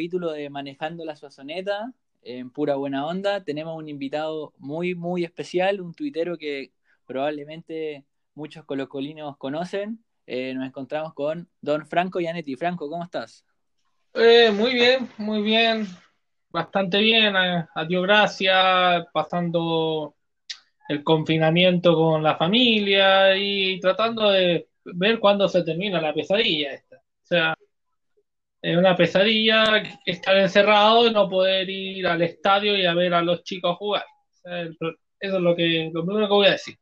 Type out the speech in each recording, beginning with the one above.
capítulo de Manejando la Suazoneta, en pura buena onda. Tenemos un invitado muy, muy especial, un tuitero que probablemente muchos colocolinos conocen. Eh, nos encontramos con don Franco Yanetti. Franco, ¿cómo estás? Eh, muy bien, muy bien. Bastante bien. Eh, adiós, gracias. Pasando el confinamiento con la familia y tratando de ver cuándo se termina la pesadilla esta. O sea, es una pesadilla estar encerrado y no poder ir al estadio y a ver a los chicos jugar. eso es lo que lo primero que voy a decir.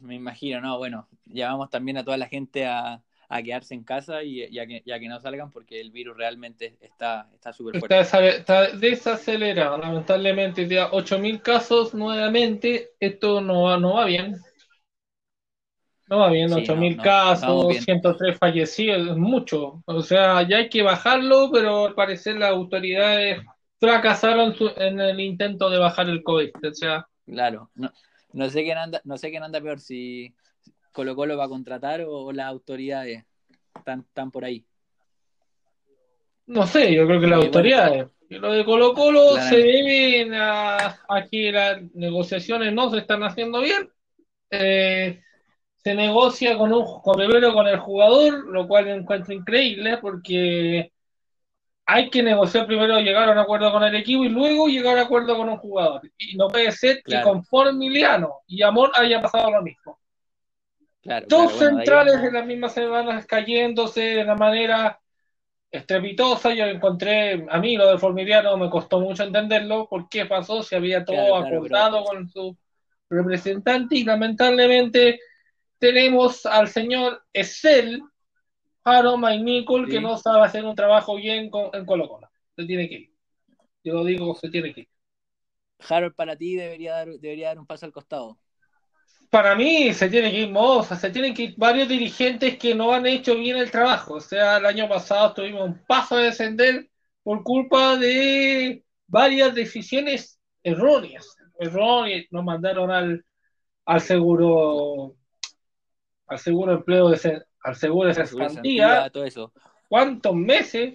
Me imagino, no, bueno, llamamos también a toda la gente a, quedarse en casa y, a que, que, no salgan porque el virus realmente está súper fuerte. Está, desacelerado, lamentablemente, ya 8.000 casos nuevamente, esto no va, no va bien. No va bien, 8.000 casos, 103 fallecidos, es mucho. O sea, ya hay que bajarlo, pero al parecer las autoridades fracasaron en el intento de bajar el COVID. O sea, claro, no, no sé quién anda, no sé quién anda peor, si Colo Colo va a contratar o, las autoridades están, por ahí. No sé, yo creo que las autoridades. Lo de Colo Colo se deben a, a, que las negociaciones no se están haciendo bien. Eh, se negocia con un primero con el jugador, lo cual encuentro increíble porque hay que negociar primero llegar a un acuerdo con el equipo y luego llegar a un acuerdo con un jugador. Y no puede ser que con Formiliano y Amor haya pasado lo mismo. Dos centrales en las mismas semanas cayéndose de una manera estrepitosa. Yo encontré, a mí lo de Formiliano me costó mucho entenderlo, por qué pasó, si había todo acordado con su representante y lamentablemente tenemos al señor Essel, Harold McNichol, que no sabe hacer un trabajo bien en Colo Colo. Se tiene que ir. Yo lo digo, se tiene que ir. Harold, para ti debería dar, debería dar un paso al costado. Para mí se tiene que ir Moza, se tienen que ir varios dirigentes que no han hecho bien el trabajo. O sea, el año pasado tuvimos un paso a descender por culpa de varias decisiones erróneas. Erróneas, nos mandaron al, al seguro al seguro empleo de al seguro de cesantía, todo eso. ¿Cuántos meses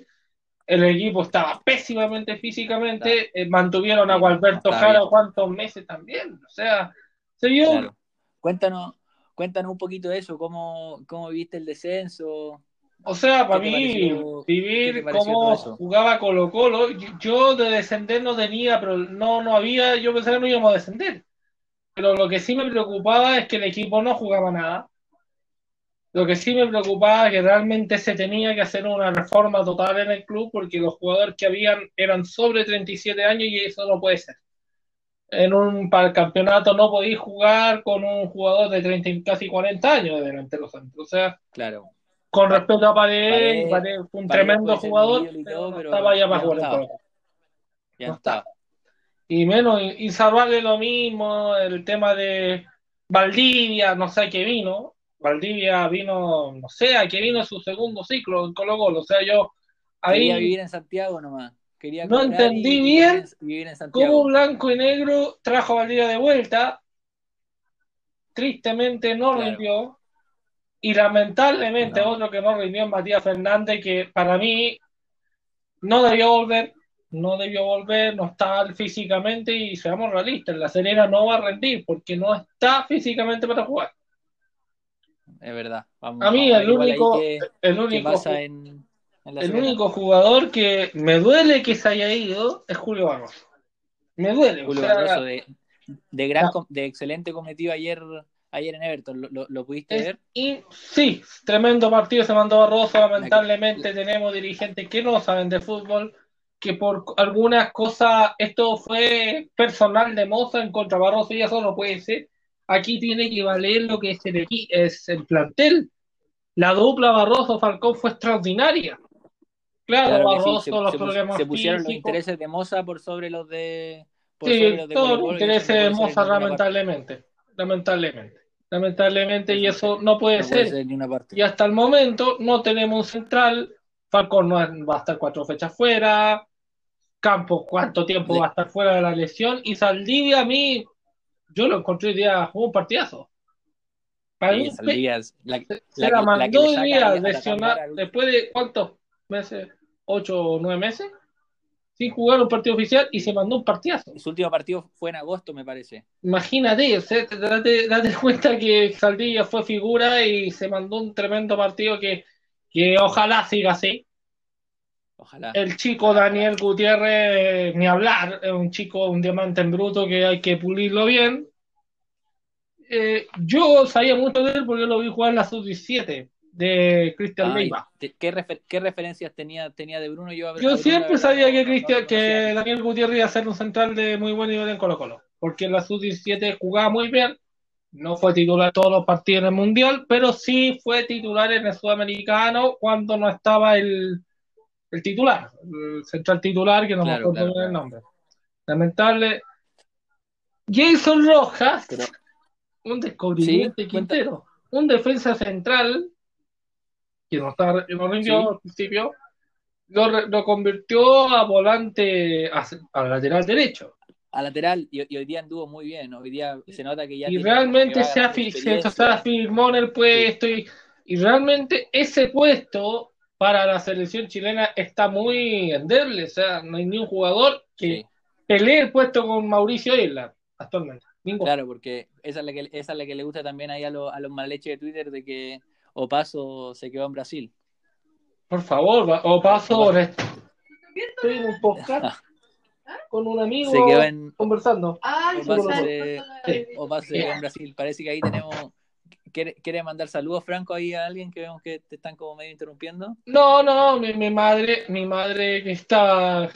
el equipo estaba pésimamente físicamente? Eh, mantuvieron a Gualberto Jara cuántos meses también. O sea, se vio. Cuéntanos, cuéntanos un poquito de eso, cómo, cómo viste el descenso. O sea, para mí, vivir cómo jugaba Colo Colo, yo de descender no tenía, pero no, no había, yo pensaba que no íbamos a descender. Pero lo que sí me preocupaba es que el equipo no jugaba nada. Lo que sí me preocupaba es que realmente se tenía que hacer una reforma total en el club porque los jugadores que habían eran sobre 37 años y eso no puede ser. En un para el campeonato no podéis jugar con un jugador de 30, casi 40 años de delantero centro. O sea, claro. con respecto a Paredes, Paredes, fue un tremendo jugador, pero estaba ya para jugar Ya está. Y menos, y, salvarle lo mismo, el tema de Valdivia, no sé qué vino, Valdivia vino, no sé, a que vino su segundo ciclo en Colo Colo. O sea, yo ahí. Quería vivir en Santiago nomás. Quería no entendí bien cómo Blanco y Negro trajo a Valdivia de vuelta. Tristemente no rindió. Y lamentablemente otro que no rindió es Matías Fernández, que para mí no debió volver, no debió volver, no está físicamente y seamos realistas, la Serena no va a rendir porque no está físicamente para jugar es verdad. a mí el único, el único, el único jugador que me duele que se haya ido es Julio Barroso. Me duele. Julio Barroso de, de, gran, de excelente cometido ayer ayer en Everton. ¿Lo, pudiste ver? Y, sí, tremendo partido se mandó Barroso. Lamentablemente tenemos dirigentes que no saben de fútbol, que por algunas cosas esto fue personal de Moza en contra de Barroso y eso no puede ser aquí tiene que valer lo que es el, es el plantel. La dupla Barroso-Falcón fue extraordinaria. Claro, Barroso, los problemas Se pusieron los intereses de Moza por sobre los de. sí, todos los intereses de Moza, lamentablemente. Lamentablemente. Lamentablemente, y eso no puede ser. Y hasta el momento no tenemos un central. Falcón no va a estar cuatro fechas fuera. Campos, ¿cuánto tiempo va a estar fuera de la lesión? Y Saldivia, a mí, yo lo encontré hoy día, jugó un partidazo. Para mí, se, la, la, mandó hoy día lesionar, después de cuántos meses, ocho o nueve meses sin jugar un partido oficial y se mandó un partidazo. Su último partido fue en agosto, me parece. Imagínate, date, date, cuenta que Saldilla fue figura y se mandó un tremendo partido que, que ojalá siga así. Ojalá. El chico Daniel Gutiérrez, ni hablar, es un chico, un diamante en bruto que hay que pulirlo bien. Eh, yo sabía mucho de él porque lo vi jugar en la sub-17 de Cristian Leiva. ¿qué, referencias tenía, tenía de Bruno? Yo, yo siempre sabía que, Cristian, que Daniel Gutiérrez iba a ser un central de muy buen nivel en Colo Colo, porque en la sub-17 jugaba muy bien, no fue titular todos los partidos en el Mundial, pero sí fue titular en el Sudamericano cuando no estaba el, el titular, el central titular, que no me acuerdo el nombre. Lamentable. Jason Rojas, un descubrimiento Quintero, un defensa central que no, está, no rindió al principio, lo, convirtió a volante, a, lateral derecho. A lateral, y, hoy día anduvo muy bien. Hoy día se nota que ya. Y realmente se, afirmó en el puesto, y, y realmente ese puesto para la selección chilena está muy endeble. O sea, no hay ni un jugador que pelee el puesto con Mauricio Isla actualmente. Claro, porque esa es la que, esa es la que le gusta también ahí a, a los malleches de Twitter de que Opaso se quedó en Brasil. Por favor, Opaso. Estoy en un podcast con un amigo se quedó en... conversando. Opaso, se... quedó en Brasil. Parece que ahí tenemos. ¿Quiere, mandar saludos, Franco, ahí a alguien que vemos que te están como medio interrumpiendo? No, no, mi, mi madre, mi madre que está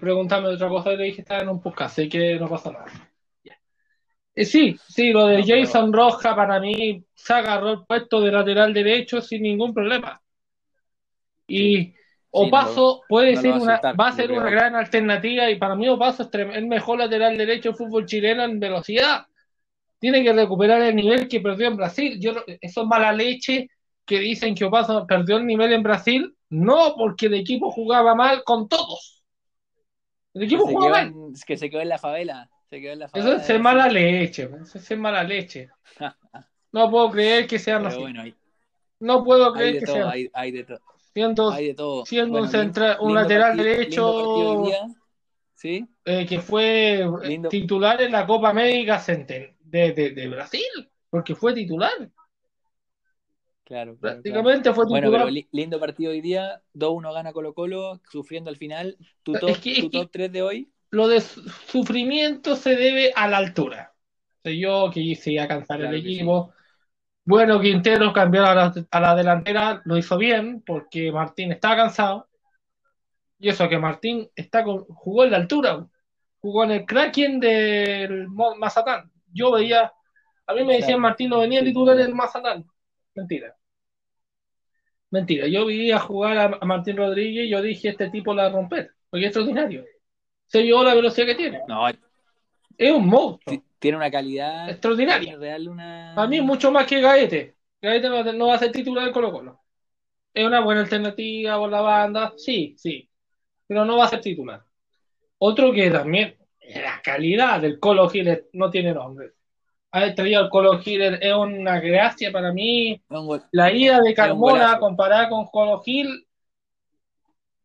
preguntando otra cosa, le dije que estaba en un podcast, así que no pasa nada. Eh, sí, sí, lo de Jason Roja para mí se agarró el puesto de lateral derecho sin ningún problema. Y Opaso puede ser una, va a ser una gran alternativa y para mí Opaso es el mejor lateral derecho del fútbol chileno en velocidad. Tiene que recuperar el nivel que perdió en Brasil. Yo, eso es mala leche que dicen que Opaso perdió el nivel en Brasil. No, porque el equipo jugaba mal con todos. El equipo jugaba mal. que se quedó en la favela. Eso es mala leche, eso es mala leche. no puedo creer que sean así. no puedo creer que sean. Hay, hay, de todo. Siendo, hay de todo. siendo un, central, un lateral derecho ¿Sí? Eh, que fue titular en la Copa América de, de, de, Brasil, porque fue titular. Claro, Prácticamente fue titular. Bueno, pero lindo partido hoy día. 2-1 gana Colo Colo, sufriendo al final. ¿Tu top, tu top 3 de hoy? lo de sufrimiento se debe a la altura. Sé yo que iba a cansar el equipo. Bueno, Quintero cambió a la, delantera, lo hizo bien porque Martín estaba cansado. Y eso que Martín está con, jugó en la altura, jugó en el Kraken del Mazatán. Yo veía, a mí me decían Martín no venía titular en el Mazatán. Mentira. Mentira, yo vi a jugar a, Martín Rodríguez y yo dije, este tipo la va a romper, porque es extraordinario se vio la velocidad que tiene. No, es un monstruo. Tiene una calidad extraordinaria. Real una... A mí mucho más que Gaete. Gaete no, va a ser titular del Colo Colo. Es una buena alternativa por la banda, sí, sí. Pero no va a ser titular. Otro que también, la calidad del Colo Gil no tiene nombre. Ha traído al Colo Gil es una gracia para mí. La ida de Carmona comparada con Colo Gil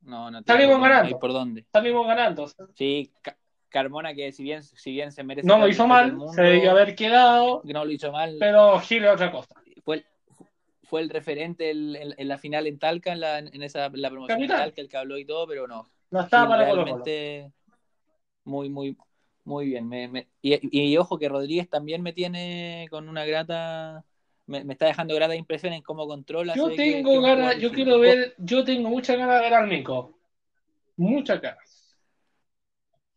no, no Salimos ganando. por dónde. Salimos ganando. Sí, Carmona que si bien, si bien se merece... No lo hizo mal, se debió haber quedado. No lo hizo mal. Pero Gil es otra cosa. Fue el, fue el referente en, la final en Talca, en, la, en esa la promoción de Talca, el que habló y todo, pero no. No estaba para realmente muy, muy, muy bien. Me, y, y, ojo que Rodríguez también me tiene con una grata me, está dejando gratas impresiones en cómo controla. Yo tengo ganas, yo quiero ver, yo tengo muchas ganas de ver al Nico. Muchas ganas.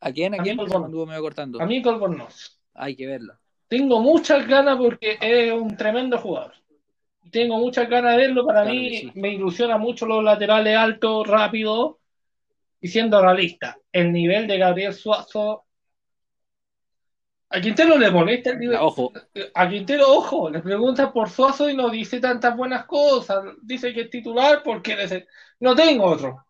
¿A quién? ¿A, quién? Me medio cortando. A Nico Albornoz. Hay que verlo. Tengo muchas ganas porque es un tremendo jugador. Tengo muchas ganas de verlo. Para mí me ilusiona mucho los laterales altos, rápidos. Y siendo realista, el nivel de Gabriel Suazo a Quintero le molesta el nivel. Ojo. A Quintero, ojo, le pregunta por Suazo y no dice tantas buenas cosas. Dice que es titular porque no tengo otro.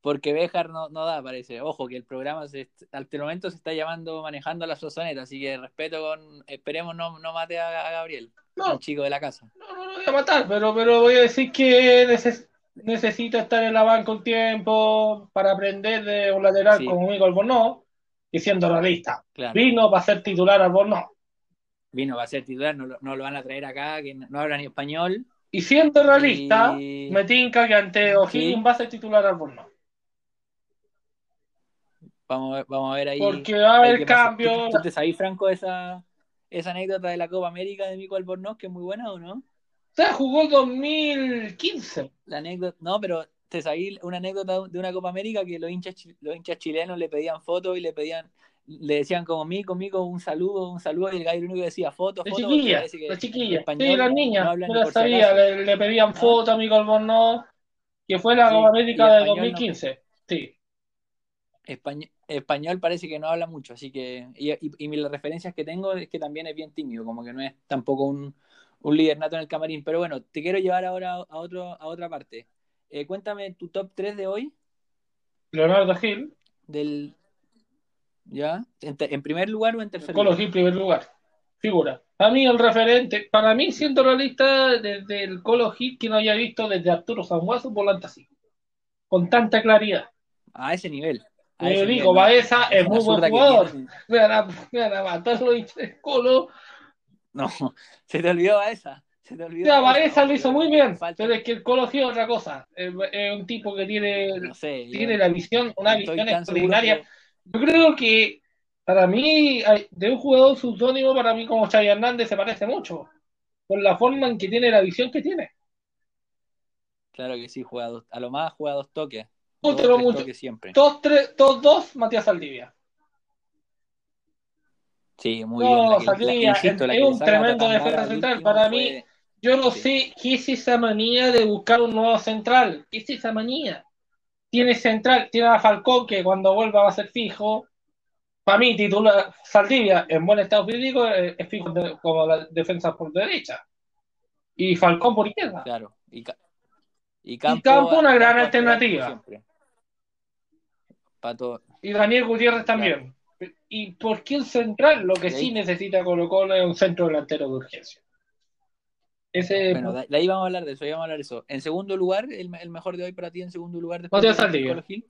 Porque Béjar no, no da, parece. Ojo, que el programa se, al momento se está llamando Manejando a la Sozoneta, así que respeto con. Esperemos no, no mate a, Gabriel, no, el chico de la casa. No, no lo voy a matar, pero, pero voy a decir que necesita estar en la banca un tiempo para aprender de un lateral como Mico Albornoz, y siendo realista, vino para ser titular Albornoz. Vino para ser titular, no, lo van a traer acá, que no, habla ni español. Y siendo realista, me tinca que ante O'Higgins va a ser titular Albornoz. Vamos a ver, vamos a ver ahí. Porque va a haber cambio. ¿Tú, te sabes, Franco, esa, esa anécdota de la Copa América de Mico Albornoz, que es muy buena o no? Sea, jugó 2015. La anécdota, no, pero te sabes una anécdota de una Copa América que los hinchas, los hinchas chilenos le pedían fotos y le pedían, le decían como Mico, Mico, un saludo, un saludo, y el gallo único decía fotos, fotos. Chiquilla, la chiquilla, sí, las niñas, no sabía, le, pedían fotos a Mico Albornoz, que fue la Copa América de 2015, sí. Español, español parece que no habla mucho, así que. Y, y, las referencias que tengo es que también es bien tímido, como que no es tampoco un, un líder nato en el camarín. Pero bueno, te quiero llevar ahora a, otro, a otra parte. Eh, cuéntame tu top 3 de hoy. Leonardo Gil. Del. ¿Ya? ¿En, primer lugar o en tercer Colo Gil, primer lugar. Figura. A mí el referente, para mí siendo realista desde el Colo Gil que no haya visto desde Arturo Sanguazo volante así. Con tanta claridad. A ese nivel. Yo digo, Baeza es muy buen jugador. Me van, a, a matar los Colo. No, se te olvidó Baeza. Se te olvidó. Ya, Baeza lo hizo muy bien. Pero es que el Colo es otra cosa. Es, un tipo que tiene, tiene la visión, una visión extraordinaria. Yo creo que para mí, de un jugador subdónimo, para mí como Chay Hernández se parece mucho. Por la forma en que tiene la visión que tiene. Claro que sí, jugador. A lo más juega dos toques. Dos, siempre. Dos, tres, dos, dos, Matías Saldivia. Sí, muy bien. Saldivia es, un tremendo defensa central. Para mí, yo no sé qué es esa manía de buscar un nuevo central. ¿Qué es esa manía? Tiene central, tiene a Falcón que cuando vuelva va a ser fijo. Para mí, titular Saldivia en buen estado físico es, fijo como la defensa por derecha. Y Falcón por izquierda. Claro. Y, y Campo, una gran alternativa. Y Daniel Gutiérrez también. ¿Y por qué el central? Lo que sí necesita Colo Colo es un centro delantero de urgencia. Ese... Bueno, de ahí vamos a hablar de eso, ahí vamos a hablar de eso. En segundo lugar, el, mejor de hoy para ti en segundo lugar después de Gil.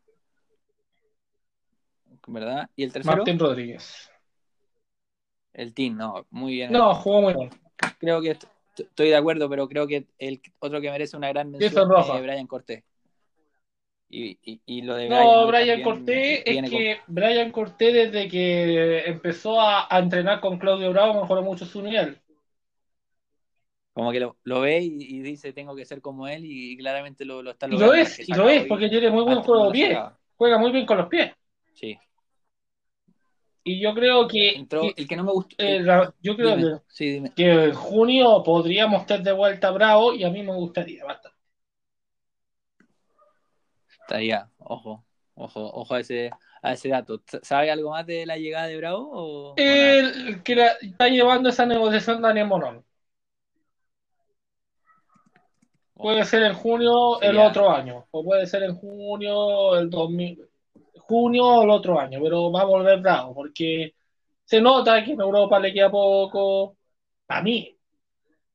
¿Verdad? ¿Y el tercero? Martín Rodríguez. El team, no, muy bien. No, jugó muy bien. Creo que estoy de acuerdo, pero creo que el otro que merece una gran mención es Brian Cortés. Y, lo de no, Brian Cortés es que Brian Cortés desde que empezó a, entrenar con Claudio Bravo mejoró mucho su nivel. Como que lo, ve y, dice tengo que ser como él y, claramente lo, está logrando. Y lo es, y lo es, porque tiene muy buen juego de pie. Juega muy bien con los pies. Sí. Y yo creo que, el que no me gustó. Eh, yo creo que, que en junio podríamos estar de vuelta a Bravo y a mí me gustaría bastante. Estaría, ojo, ojo, ojo a ese, a ese dato. ¿Sabe algo más de la llegada de Bravo? el que está llevando esa negociación Daniel Morón. Puede ser en junio el otro año, o puede ser en junio el 2000, junio el otro año, pero va a volver Bravo, porque se nota que en Europa le queda poco. A mí,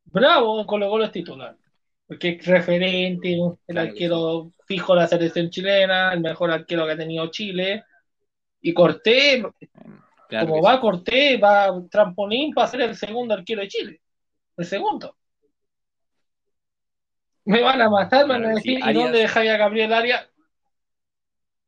Bravo con los es titular porque es referente, el arquero fijo la selección chilena, el mejor arquero que ha tenido Chile. Y Cortés, como va Cortés, va trampolín para ser el segundo arquero de Chile. El segundo. Me van a matar, me van a decir, ¿y dónde dejáis a Gabriel Arias?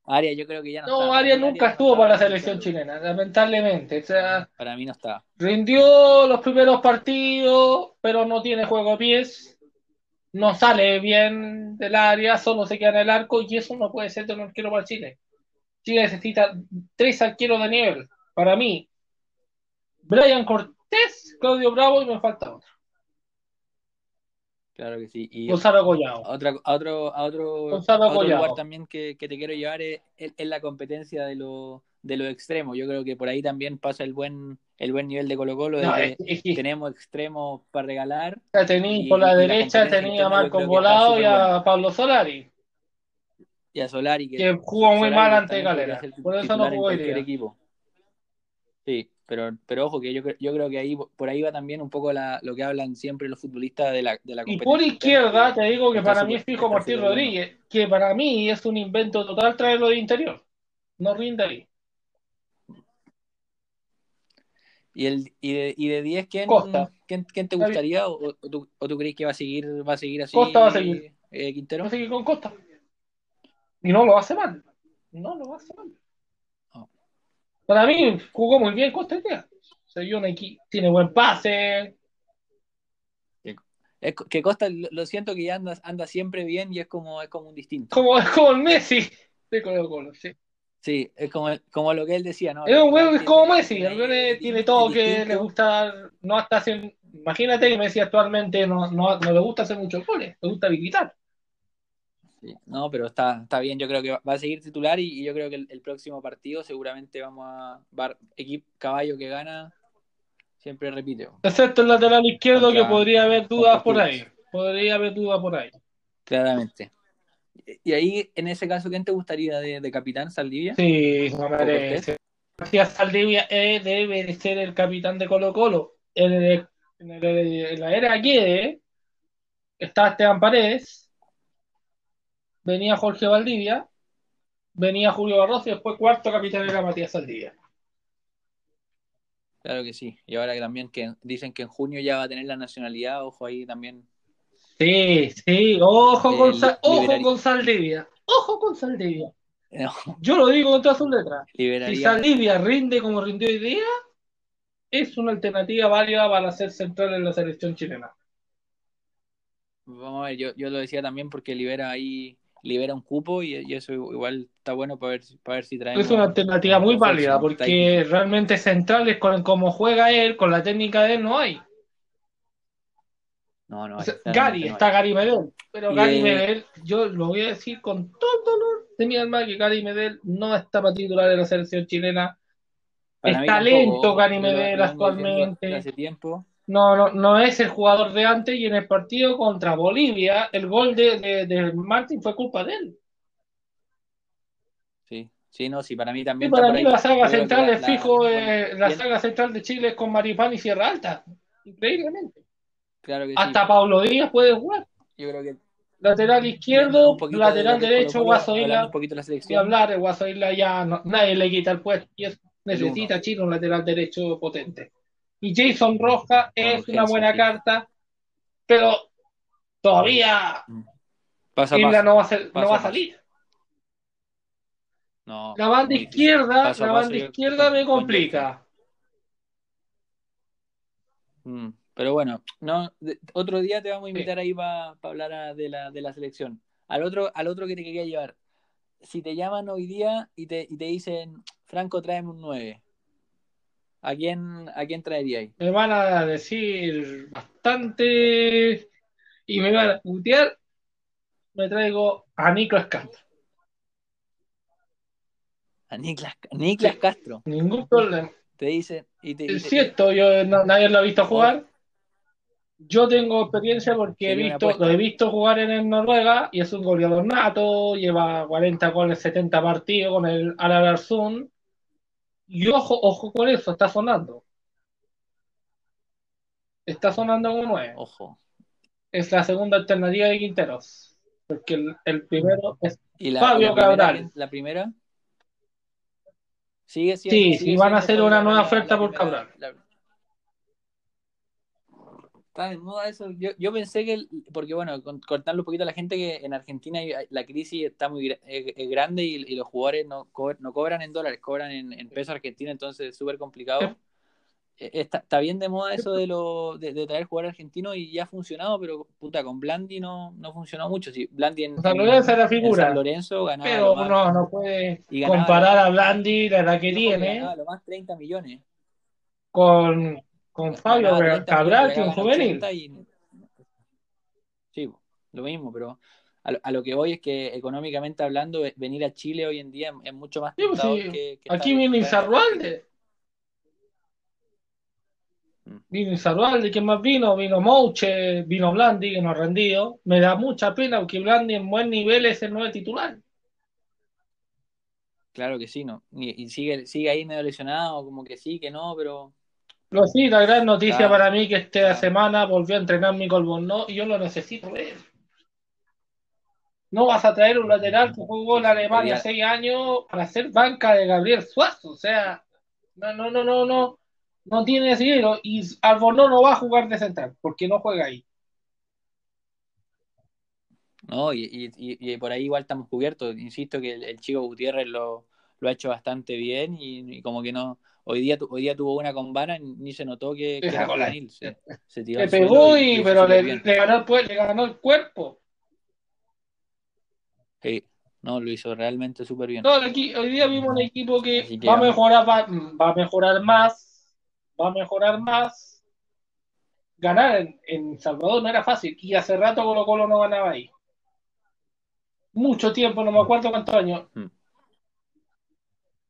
Arias, yo creo que ya no. No, Arias nunca estuvo para la selección chilena, lamentablemente. O sea, para mí no está. Rindió los primeros partidos, pero no tiene juego de pies no sale bien del área, solo se queda en el arco y eso no puede ser de un arquero para Chile. Chile necesita tres arqueros de nivel. Para mí, Brian Cortés, Claudio Bravo y me falta otro. Claro que sí. Y Gonzalo Collado. A, otro, a otro, lugar también que, te quiero llevar es, la competencia de los de lo extremos. Yo creo que por ahí también pasa el buen el buen nivel de Colo Colo. tenemos extremos para regalar. por la derecha tenía a Marco Volado y a Pablo Solari. Y a Solari. Que, jugó muy mal ante Galera. Por eso no jugó el equipo. Sí. pero, pero ojo, que yo, yo creo que ahí por ahí va también un poco la, lo que hablan siempre los futbolistas de la, de la Y por izquierda, te digo que para mí es fijo Martín Rodríguez, que para mí es un invento total traerlo de interior. No rinde ahí. ¿Y, el, y, de, y de 10 ¿quién, ¿quién, te gustaría o, tú, o, tú, crees que va a seguir, va a seguir así? Costa va a seguir. Eh, Quintero. Va a seguir con Costa. Y no lo hace mal. No lo hace mal. Para mí jugó muy bien Costa Se vio tiene buen pase. Es que Costa lo siento que ya anda, anda siempre bien y es como, es como un distinto. Como, es como el Messi de Colo Colo, sí. Sí, es como, como lo que él decía, ¿no? Es un huevo es como Messi, el tiene todo que le gusta, no hasta hacer, imagínate que Messi actualmente no, no, no le gusta hacer muchos goles, le gusta visitar. No, pero está, está bien, yo creo que va a seguir titular y, yo creo que el, próximo partido seguramente vamos a ver equipo caballo que gana, siempre repite. Excepto el lateral izquierdo que podría haber dudas por ahí, podría haber dudas por ahí. Claramente. Y ahí, en ese caso, ¿quién te gustaría de, capitán, Saldivia? Sí, no merece. Saldivia eh, debe de ser el capitán de Colo Colo. En, la era aquí ¿eh? está Esteban Paredes venía Jorge Valdivia, venía Julio Barros y después cuarto capitán era Matías Saldivia. Claro que sí. Y ahora que también que dicen que en junio ya va a tener la nacionalidad, ojo ahí también. Sí, sí, ojo, con, ojo con Saldivia. Ojo con Saldivia. Yo lo digo con todas sus letras. Si Saldivia rinde como rindió hoy día, es una alternativa válida para ser central en la selección chilena. Vamos a ver, yo, yo lo decía también porque libera ahí libera un cupo y, eso igual está bueno para ver, para ver si traemos. Es una alternativa muy válida porque realmente centrales con cómo juega él, con la técnica de él, no hay. No, no. Gary, está Gary Medel, pero Gary Medel, yo lo voy a decir con todo dolor de mi alma que Gary Medel no está para titular de la selección chilena. es talento Gary Medel actualmente. Hace tiempo no, no, no es el jugador de antes y en el partido contra Bolivia el gol de, de, Martín fue culpa de él. Sí, sí, no, sí, para mí también. para mí la saga central es fijo, eh, la, saga central de Chile es con Maripán y Sierra Alta, increíblemente. Claro que Hasta Pablo Díaz puede jugar. Yo creo que lateral izquierdo, lateral derecho, Guaso Isla. Un poquito la selección. Y hablar, Guaso Isla ya no, nadie le quita el puesto y necesita Chile un lateral derecho potente y Jason Roja es una buena carta, pero todavía pasa, no va a, no va a salir. la banda izquierda, la banda izquierda me complica. Mm, pero bueno, no, otro día te vamos a invitar ahí para hablar de, la, de la selección. Al otro, al otro que te quería llevar. Si te llaman hoy día y te, y te dicen, Franco, tráeme un 9, ¿A quién, a quién traería ahí? Me van a decir bastante y me van a putear. Me traigo a Niklas Castro. A Niklas, Niklas Castro. Ningún problema. Te dice. Y te, es cierto, yo nadie lo ha visto jugar. Yo tengo experiencia porque he visto, lo he visto jugar en el Noruega y es un goleador nato, lleva 40 goles, 70 partidos con el Alararzun y ojo, ojo con eso, está sonando. Está sonando como nueve. Ojo. Es la segunda alternativa de Quinteros. Porque el, primero es Fabio Cabral. ¿La primera? Sigue Sí, sí, van a hacer una nueva oferta por Cabral. Está de moda eso. Yo, yo pensé que, porque bueno, cortarle un poquito a la gente que en Argentina la crisis está muy grande y, los jugadores no, no cobran en dólares, cobran en, en pesos argentinos, entonces es súper complicado. E, está, está, bien de moda eso de, lo, de, traer jugadores argentinos y ya ha funcionado, pero puta, con Blandi no, no funcionó mucho. Si Blandi en, San Lorenzo la figura. Lorenzo ganaba pero uno no puede comparar a Blandi, la edad que tiene. lo más 30 millones. Con con Fabio Cabral, que un juvenil. Sí, lo mismo, pero a lo, que voy es que económicamente hablando, venir a Chile hoy en día es mucho más pues que, Aquí viene Izarrualde. Mm. Vino Izarrualde, ¿quién más vino? Vino Mouche, vino Blandi, que no ha rendido. Me da mucha pena porque Blandi en buen nivel es el nuevo titular. Claro que sí, ¿no? Y, sigue, sigue ahí medio lesionado, como que sí, que no, pero. Pero sí, la gran noticia para mí que esta semana volvió a entrenar mi no y yo lo necesito ver. No vas a traer un lateral que jugó en Alemania seis años para hacer banca de Gabriel Suazo. O sea, no, no, no, no, no. No tiene sentido. Y Albornoz no va a jugar de central porque no juega ahí. No, y, por ahí igual estamos cubiertos. Insisto que el, chico Gutiérrez lo, ha hecho bastante bien y, como que no. Hoy día, hoy día tuvo una con Vara ni se notó que, que era Se, se tiró le pegó y, pero le, ganó el, le ganó el cuerpo. Sí, no, lo hizo realmente súper bien. No, aquí, hoy día vimos un equipo que, va a mejorar, va, a mejorar más, va a mejorar más. Ganar en, en Salvador no era fácil y hace rato Colo Colo no ganaba ahí mucho tiempo, no me acuerdo cuántos años. Mm.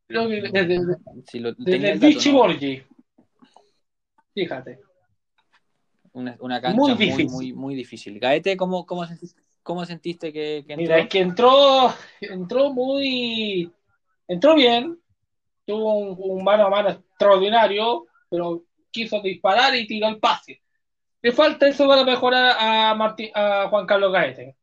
Creo que desde, desde, el Vichy Borgi. Fíjate. Una, una cancha muy difícil. Muy, muy, difícil. Gaete, ¿cómo, cómo, sentiste, cómo sentiste que, entró? Mira, es que entró, entró muy. Entró bien. Tuvo un, mano a mano extraordinario, pero quiso disparar y tiró el pase. Le falta eso para mejorar a, a Juan Carlos Gaete.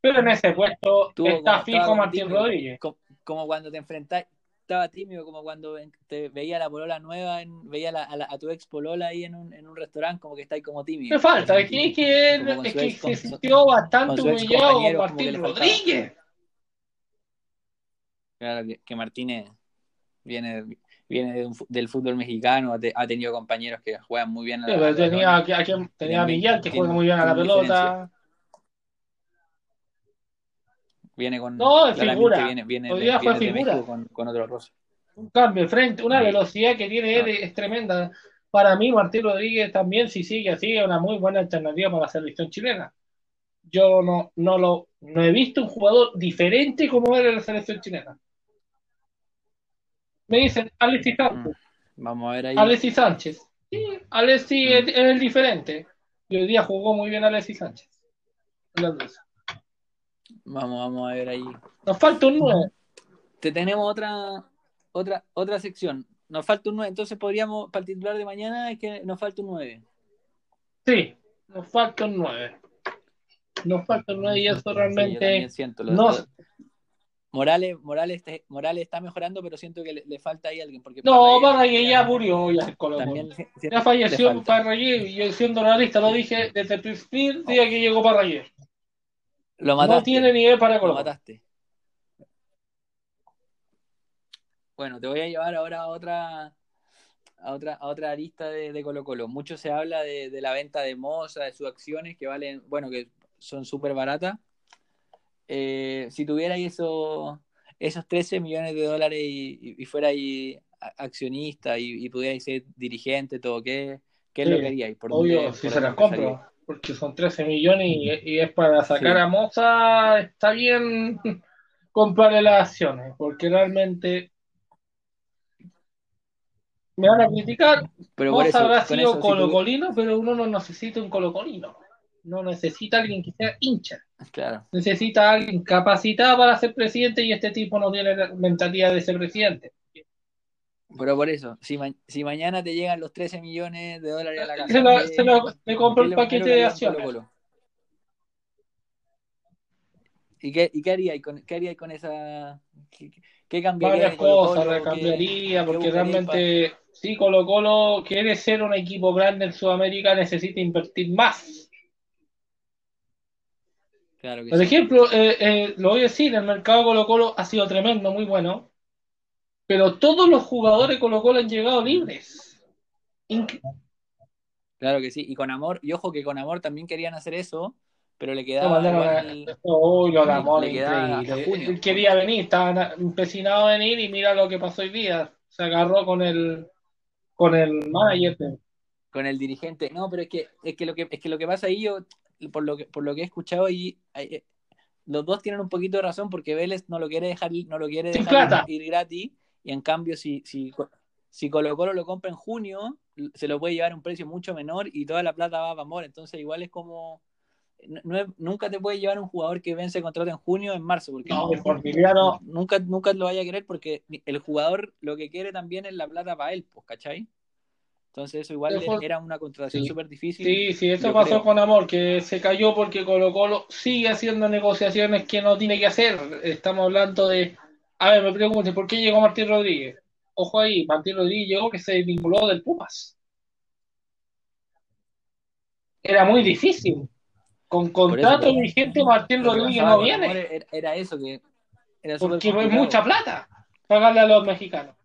Pero en ese puesto está fijo Martín Rodríguez. Como, cuando te enfrentas, estaba tímido, como cuando te veía la polola nueva, en, veía a, tu ex polola ahí en un, en un restaurante, como que estáis como tímido. Me falta, es que, es que, se sintió bastante humillado con Martín Rodríguez. Claro, que, Martínez viene, viene del fútbol mexicano, ha tenido compañeros que juegan muy bien. A la, tenía, a, tenía a que juega muy bien a la pelota. Viene con. No, figura. Viene, viene, Hoy día fue figura. Con, con, otro rosa. Un cambio frente, una velocidad que tiene él es tremenda. Para mí, Martín Rodríguez también, si sigue así, es una muy buena alternativa para la selección chilena. Yo no, no, lo, no he visto un jugador diferente como en la selección chilena. Me dicen Alexis Sánchez. Mm, vamos a ver ahí. Alexis Sánchez. Sí, Alexis mm. es, el diferente. Y hoy día jugó muy bien Alexis Sánchez. La Vamos, vamos a ver ahí. Nos falta un 9. Te tenemos otra, otra, otra sección. Nos falta un 9. Entonces podríamos, para el titular de mañana, es que nos falta un 9. Sí, nos falta un 9. Nos falta un 9 y eso realmente. siento, no... Morales, Morales, Morales está mejorando, pero siento que le, falta ahí alguien. Porque no, Parragué ya murió, ya, ya falleció Parragué, y yo siendo analista lo dije desde el primer día que llegó Parragué. Lo mataste. No tiene nivel para Colo. Lo mataste. Bueno, te voy a llevar ahora a otra a otra, a otra arista de, Colo Colo. Mucho se habla de, la venta de Moza, de sus acciones que valen, bueno, que son súper baratas. Eh, si tuviera eso, esos 13 millones de dólares y, fuera ahí accionista y, pudiera ser dirigente, todo, ¿qué, qué es lo que haríais? Obvio, si se las compro porque son 13 millones y, es para sacar a Moza, está bien comprarle las acciones, porque realmente me van a criticar. Pero Moza habrá sido colocolino, pero uno no necesita un colocolino. No necesita alguien que sea hincha. Claro. Necesita alguien capacitado para ser presidente y este tipo no tiene la mentalidad de ser presidente. Pero por eso, si, si mañana te llegan los 13 millones de dólares a la casa, se, lo, se compro el paquete de acciones. ¿Y qué, y qué haría con, qué haría con esa? ¿Qué, cambiaría? Varias cosas cambiaría, porque realmente, si Colo Colo quiere ser un equipo grande en Sudamérica, necesita invertir más. Claro que Por ejemplo, eh, eh, lo voy a decir, el mercado Colo Colo ha sido tremendo, muy bueno pero todos los jugadores Colo Colo han llegado libres. claro que sí, y con amor, y ojo que con amor también querían hacer eso, pero le quedaba. amor, Él quería venir, estaba empecinado a venir y mira lo que pasó hoy día. Se agarró con el con el manager. Con el dirigente. No, pero es que, es que lo que es que lo que pasa ahí, yo, por lo que, por lo que he escuchado ahí, eh, los dos tienen un poquito de razón porque Vélez no lo quiere dejar, no lo quiere dejar ir gratis y en cambio, si, si, si Colo Colo lo compra en junio, se lo puede llevar a un precio mucho menor y toda la plata va a Amor. Entonces, igual es como. nunca te puede llevar un jugador que vence contrato en junio o en marzo, porque no, nunca, nunca lo vaya a querer porque el jugador lo que quiere también es la plata para él, pues, ¿cachai? Entonces eso igual era una contratación súper difícil. Sí, sí, eso pasó con Amor, que se cayó porque Colo Colo sigue haciendo negociaciones que no tiene que hacer. Estamos hablando de... A ver, me pregunten, ¿por qué llegó Martín Rodríguez? Ojo ahí, Martín Rodríguez llegó que se vinculó del Pumas. Era muy difícil. Con contrato vigente Martín Rodríguez no viene. Era, eso que... porque es mucha plata pagarle a los mexicanos.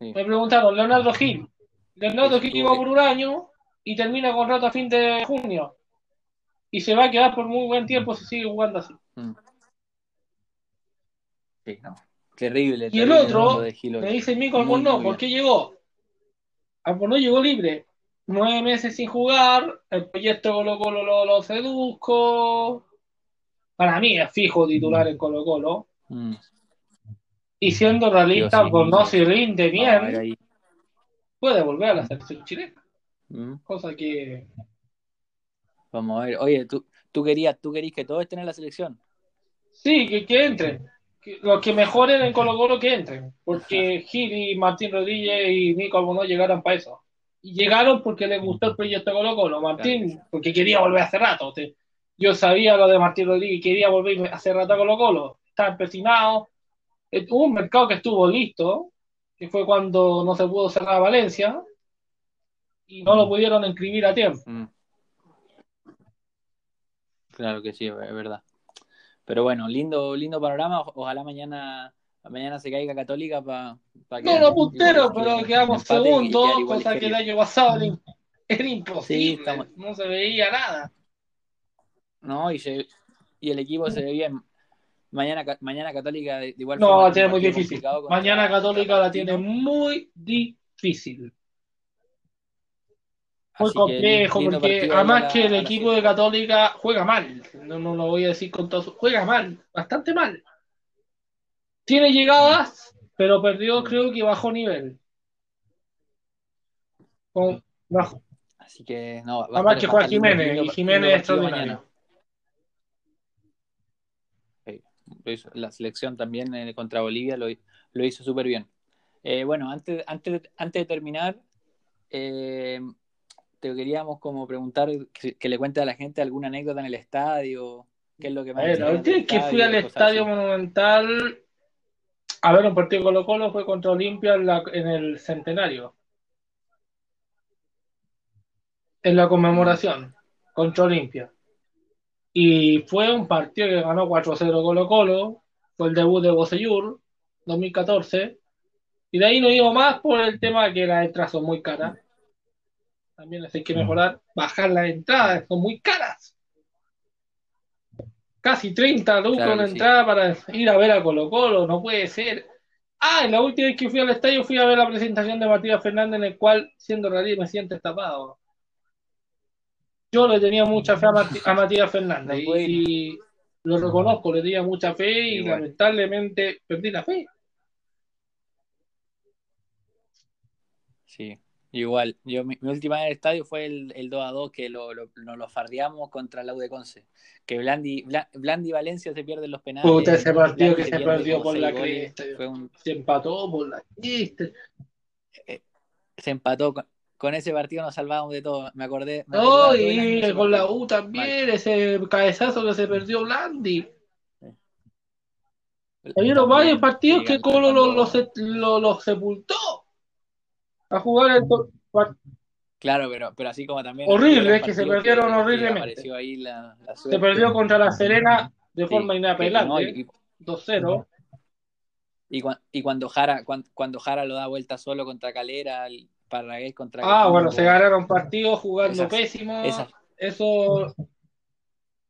Me preguntaron, Leonardo Gil, Leonardo que llegó por un año y termina con rato a fin de junio. Y se va a quedar por muy buen tiempo si sigue jugando así. Mm. Sí, no. Terrible. Y el otro me dice Mico Albornoz, ¿por qué llegó? Albornoz llegó libre. Nueve meses sin jugar, el proyecto Colo Colo lo, lo seduzco. Para mí es fijo titular en Colo Colo. Mm. Y siendo realista, Albornoz si rinde bien puede volver a la selección chilena. Mm. Cosa que. Vamos a ver. Oye, ¿tú, tú, querías, tú querías que todos estén en la selección. Sí, que, que entren. Los que mejoren en Colo Colo que entren. Porque Gil y Martín Rodríguez y Nico Albono llegaron para eso. Y llegaron porque les gustó el proyecto Colo Colo. Martín, porque quería volver hace rato. Yo sabía lo de Martín Rodríguez, quería volver hace rato a Colo Colo. Estaba empecinado. Hubo un mercado que estuvo listo que fue cuando no se pudo cerrar Valencia y no lo pudieron inscribir a tiempo. Mm. Claro que sí, es verdad. Pero bueno, lindo, lindo panorama. Ojalá mañana, mañana se caiga Católica para pa que. No, no puntero, pero quedamos segundos, cosa que el año pasado era imposible. No se veía nada. No, y, y el equipo se veía Mañana, mañana Católica de igual No, la tiene muy difícil. Mañana Católica la tiene muy difícil. Muy complejo, porque además que el equipo de Católica juega mal. No, no lo voy a decir con todo. Juega mal, bastante mal. Tiene llegadas, pero perdió, creo que bajo nivel. Con, bajo. Así que no. Además que juega Jiménez, y Jiménez es extraordinario. la selección también eh, contra Bolivia lo, hizo súper bien. Eh, bueno, antes, antes, antes de terminar, eh, te queríamos como preguntar que, le cuente a la gente alguna anécdota en el estadio, qué es lo que más... la última que fui al Estadio Monumental a ver un partido Colo Colo fue contra Olimpia en, el centenario. En la conmemoración contra Olimpia. Y fue un partido que ganó 4-0 Colo Colo, fue el debut de Bocellur, 2014. Y de ahí no iba más por el tema que las entradas son muy caras. También hay que mejorar, bajar las entradas, son muy caras. Casi 30 lucas claro la entrada para ir a ver a Colo Colo, no puede ser. Ah, en la última vez que fui al estadio fui a ver la presentación de Matías Fernández en el cual, siendo realista, me siento estapado yo le tenía mucha fe a, Matías Fernández y, lo reconozco, le tenía mucha fe y lamentablemente perdí la fe. Sí, igual. Yo, mi, última vez en el estadio fue el, el 2 a 2 que lo, lo, nos lo fardeamos contra el de Conce. Que Blandi, Blandi Valencia se pierden los penales. Puta, ese partido que se perdió por la cresta. Se empató por la cresta. Eh, se empató con, con ese partido nos salvábamos de todo. Me acordé. no, y con la U también, ese cabezazo que se perdió Blandi. Habían varios partidos que Colo los lo, sepultó a jugar el. Claro, pero, pero así como también. Horrible, es que se perdieron horriblemente. se perdió contra la Serena de forma inapelable. 2-0. Y, y, cuando Jara cuando, cuando Jara lo da vuelta solo contra Calera, Parragués contra. Ah, bueno, se ganaron partidos jugando pésimo. Esas, Eso.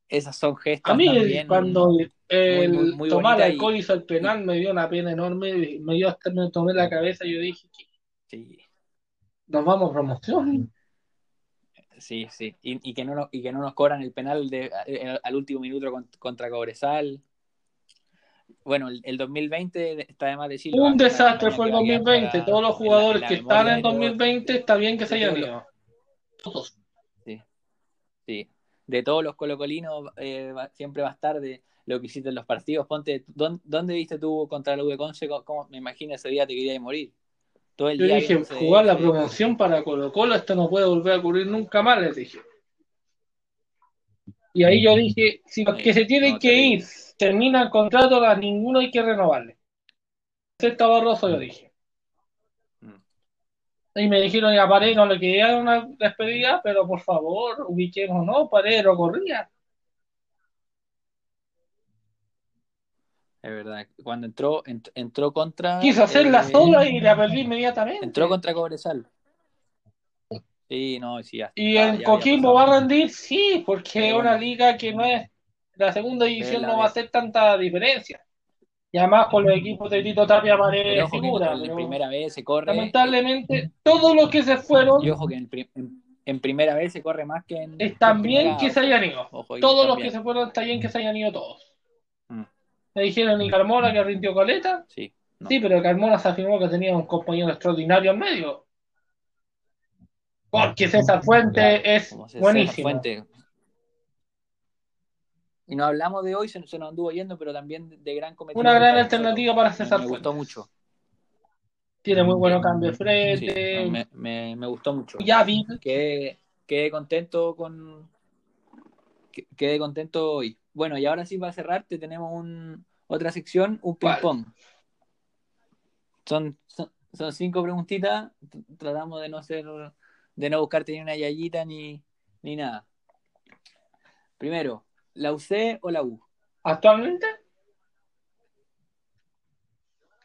Esas son gestos. A mí, cuando el, tomar alcohol hizo el penal, me dio una pena enorme. Me dio hasta me tomé la cabeza y yo dije: sí. Nos vamos a promoción. Sí, sí. Y, que no, y que no nos cobran el penal de, eh, al último minuto contra Cobresal. Bueno, el, 2020 está de más decirlo. Un desastre fue el 2020. Todos los jugadores que están en 2020 está bien que se hayan ido. Todos. Sí. Sí. de todos los colocolinos eh, siempre va a estar de lo que hiciste en los partidos. Ponte, ¿dónde, viste tú contra el V Conce? me imagino ese día te querías morir? Todo el Yo dije, jugar la promoción para Colo Colo, esto no puede volver a ocurrir nunca más, les dije. Y ahí yo dije, si los que se tienen que ir terminan el contrato, a ninguno hay que renovarle. Sexta Barroso, yo dije. Y me dijeron, a Pared no le quería una despedida, pero por favor, ubiquemos, no, Pared no corría. Es verdad, cuando entró, entró contra. Quiso hacerla eh, sola y la perdí inmediatamente. Entró contra Cobresal. Sí, no, sí, Y en Coquimbo va a rendir, sí, porque es una liga que no es. La segunda división no va a hacer tanta diferencia. Y además con los equipos de Tito Tapia Paredes figura. En primera vez se corre. Lamentablemente, todos los que se fueron. Y ojo que en, primera vez se corre más que en. Están bien que se hayan ido. todos los que se fueron, está bien que se hayan ido todos. Mm. Me dijeron, ¿y Carmona que rindió coleta? Sí. Sí, pero Carmona se afirmó que tenía un compañero extraordinario en medio. Porque César Fuente es buenísimo. Fuente, y no hablamos de hoy, se, nos anduvo yendo, pero también de, gran cometido. Una gran alternativa para César Me gustó mucho. Tiene muy buenos cambios de frente. me, gustó mucho. Ya vi. Quedé, quedé contento con. Quedé contento hoy. Bueno, y ahora sí, para cerrarte, tenemos un, otra sección, un ping-pong. Son, son, cinco preguntitas. Tratamos de no ser. de no buscarte ni una yayita ni, ni nada. Primero, ¿La UC o la U? ¿Actualmente?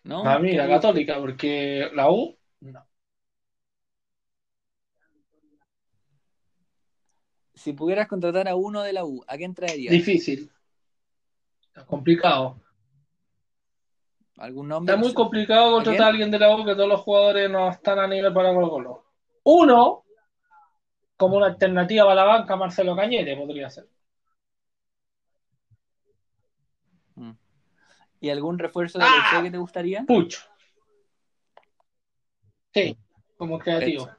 ¿No? A mí, la católica, porque la U, no. Si pudieras contratar a uno de la U, ¿a quién traerías? Difícil. Es complicado. ¿Algún nombre? Es muy complicado contratar a, alguien de la U que todos los jugadores no están a nivel para Colo Colo. Uno, como una alternativa para la banca, Marcelo Cañete podría ser. ¿Y algún refuerzo de la ¡Ah! que te gustaría? Pucho. Sí, como creativo.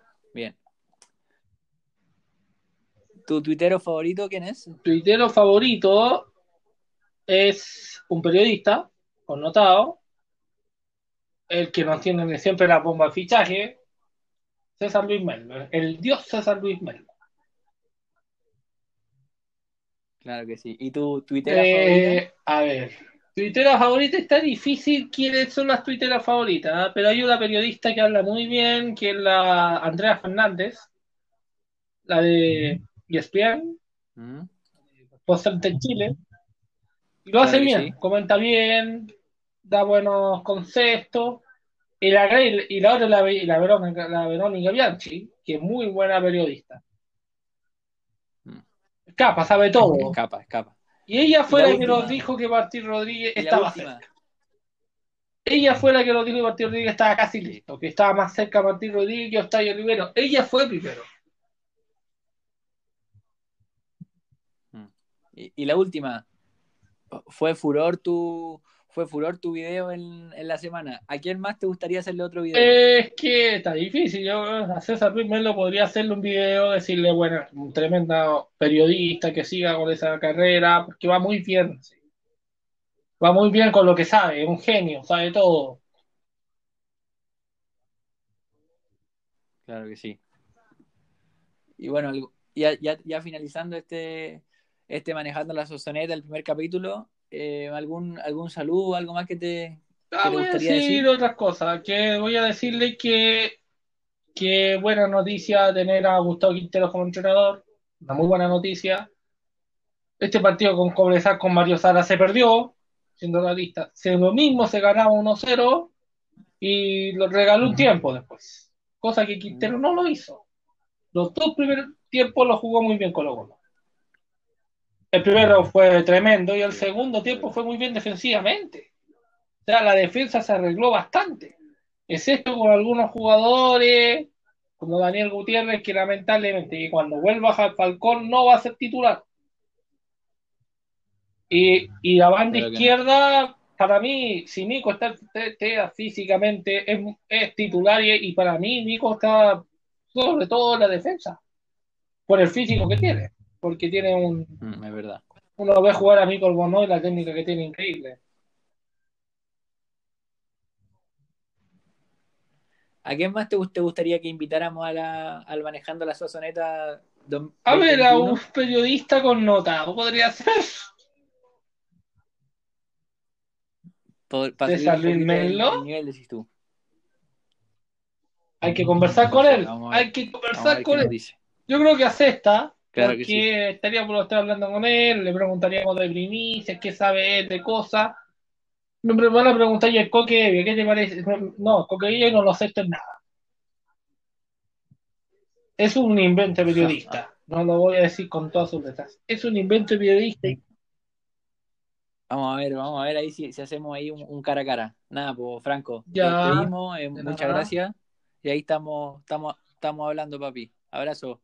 ¿Tu tuitero favorito quién es? Tuitero favorito es un periodista connotado, el que nos tiene siempre la bomba de fichaje, César Luis Melo, el dios César Luis Melo. Claro que sí. ¿Y tu tuitero eh, A ver, Tuitera favorita está difícil quiénes son las tuiteras favoritas, ¿ah? pero hay una periodista que habla muy bien, que es la Andrea Fernández, la de ESPN, mm. en Chile, y lo hace bien, comenta bien, da buenos conceptos, y la, y la otra es la, la, Verónica, Bianchi, que es muy buena periodista. Mm. Escapa, sabe todo. Escapa, escapa. Y ella fue la, que nos dijo que Martín Rodríguez estaba cerca. Ella fue la que nos dijo que Martín Rodríguez estaba casi listo, que estaba más cerca Martín Rodríguez que Octavio Rivero. Ella fue primero. Y la última, ¿fue furor tu, fue furor tu video en, la semana. ¿A quién más te gustaría hacerle otro video? Es que está difícil. Yo a César lo podría hacerle un video, decirle, bueno, un tremendo periodista que siga con esa carrera, porque va muy bien. Va muy bien con lo que sabe, es un genio, sabe todo. Claro que sí. Y bueno, ya, ya, finalizando este, este manejando la sozoneta, el primer capítulo, eh, algún, algún saludo, algo más que te, ah, voy gustaría a decir, otras cosas, que voy a decirle que, que buena noticia tener a Gustavo Quintero como entrenador, una muy buena noticia. Este partido con Cobresal con Mario Sara se perdió, siendo realista. Se lo mismo se ganaba 1-0 y lo regaló un tiempo después, cosa que Quintero no lo hizo. Los dos primeros tiempos lo jugó muy bien con los goles. El primero fue tremendo y el segundo tiempo fue muy bien defensivamente. O sea, la defensa se arregló bastante. Es esto con algunos jugadores, como Daniel Gutiérrez, que lamentablemente cuando vuelva a Falcón no va a ser titular. Y, la banda izquierda, para mí, si Nico está, físicamente, es, titular y, para mí Nico está sobre todo en la defensa, por el físico que tiene porque tiene un. Mm, es verdad. Uno ve jugar a Michael Bono y la técnica que tiene increíble. ¿A quién más te, gustaría que invitáramos a la, al Manejando la Sazoneta? A ver, a un periodista con nota, podría ser. ¿César Luis Menlo? nivel, decís tú? Hay que conversar con él. Hay que conversar con él. Yo creo que hace esta, porque estaríamos estar hablando con él, le preguntaríamos de primicias, qué sabe él de cosas. Me van a preguntar, ¿y el Coque qué te parece? No, Coque no lo acepto en nada. Es un invento periodista. No lo voy a decir con todas sus letras. Es un invento periodista. Vamos a ver, vamos a ver ahí si, hacemos ahí un, cara a cara. Nada, pues Franco, ya. Te pedimos, eh, muchas gracias. Y ahí estamos, estamos, estamos hablando, papi. Abrazo.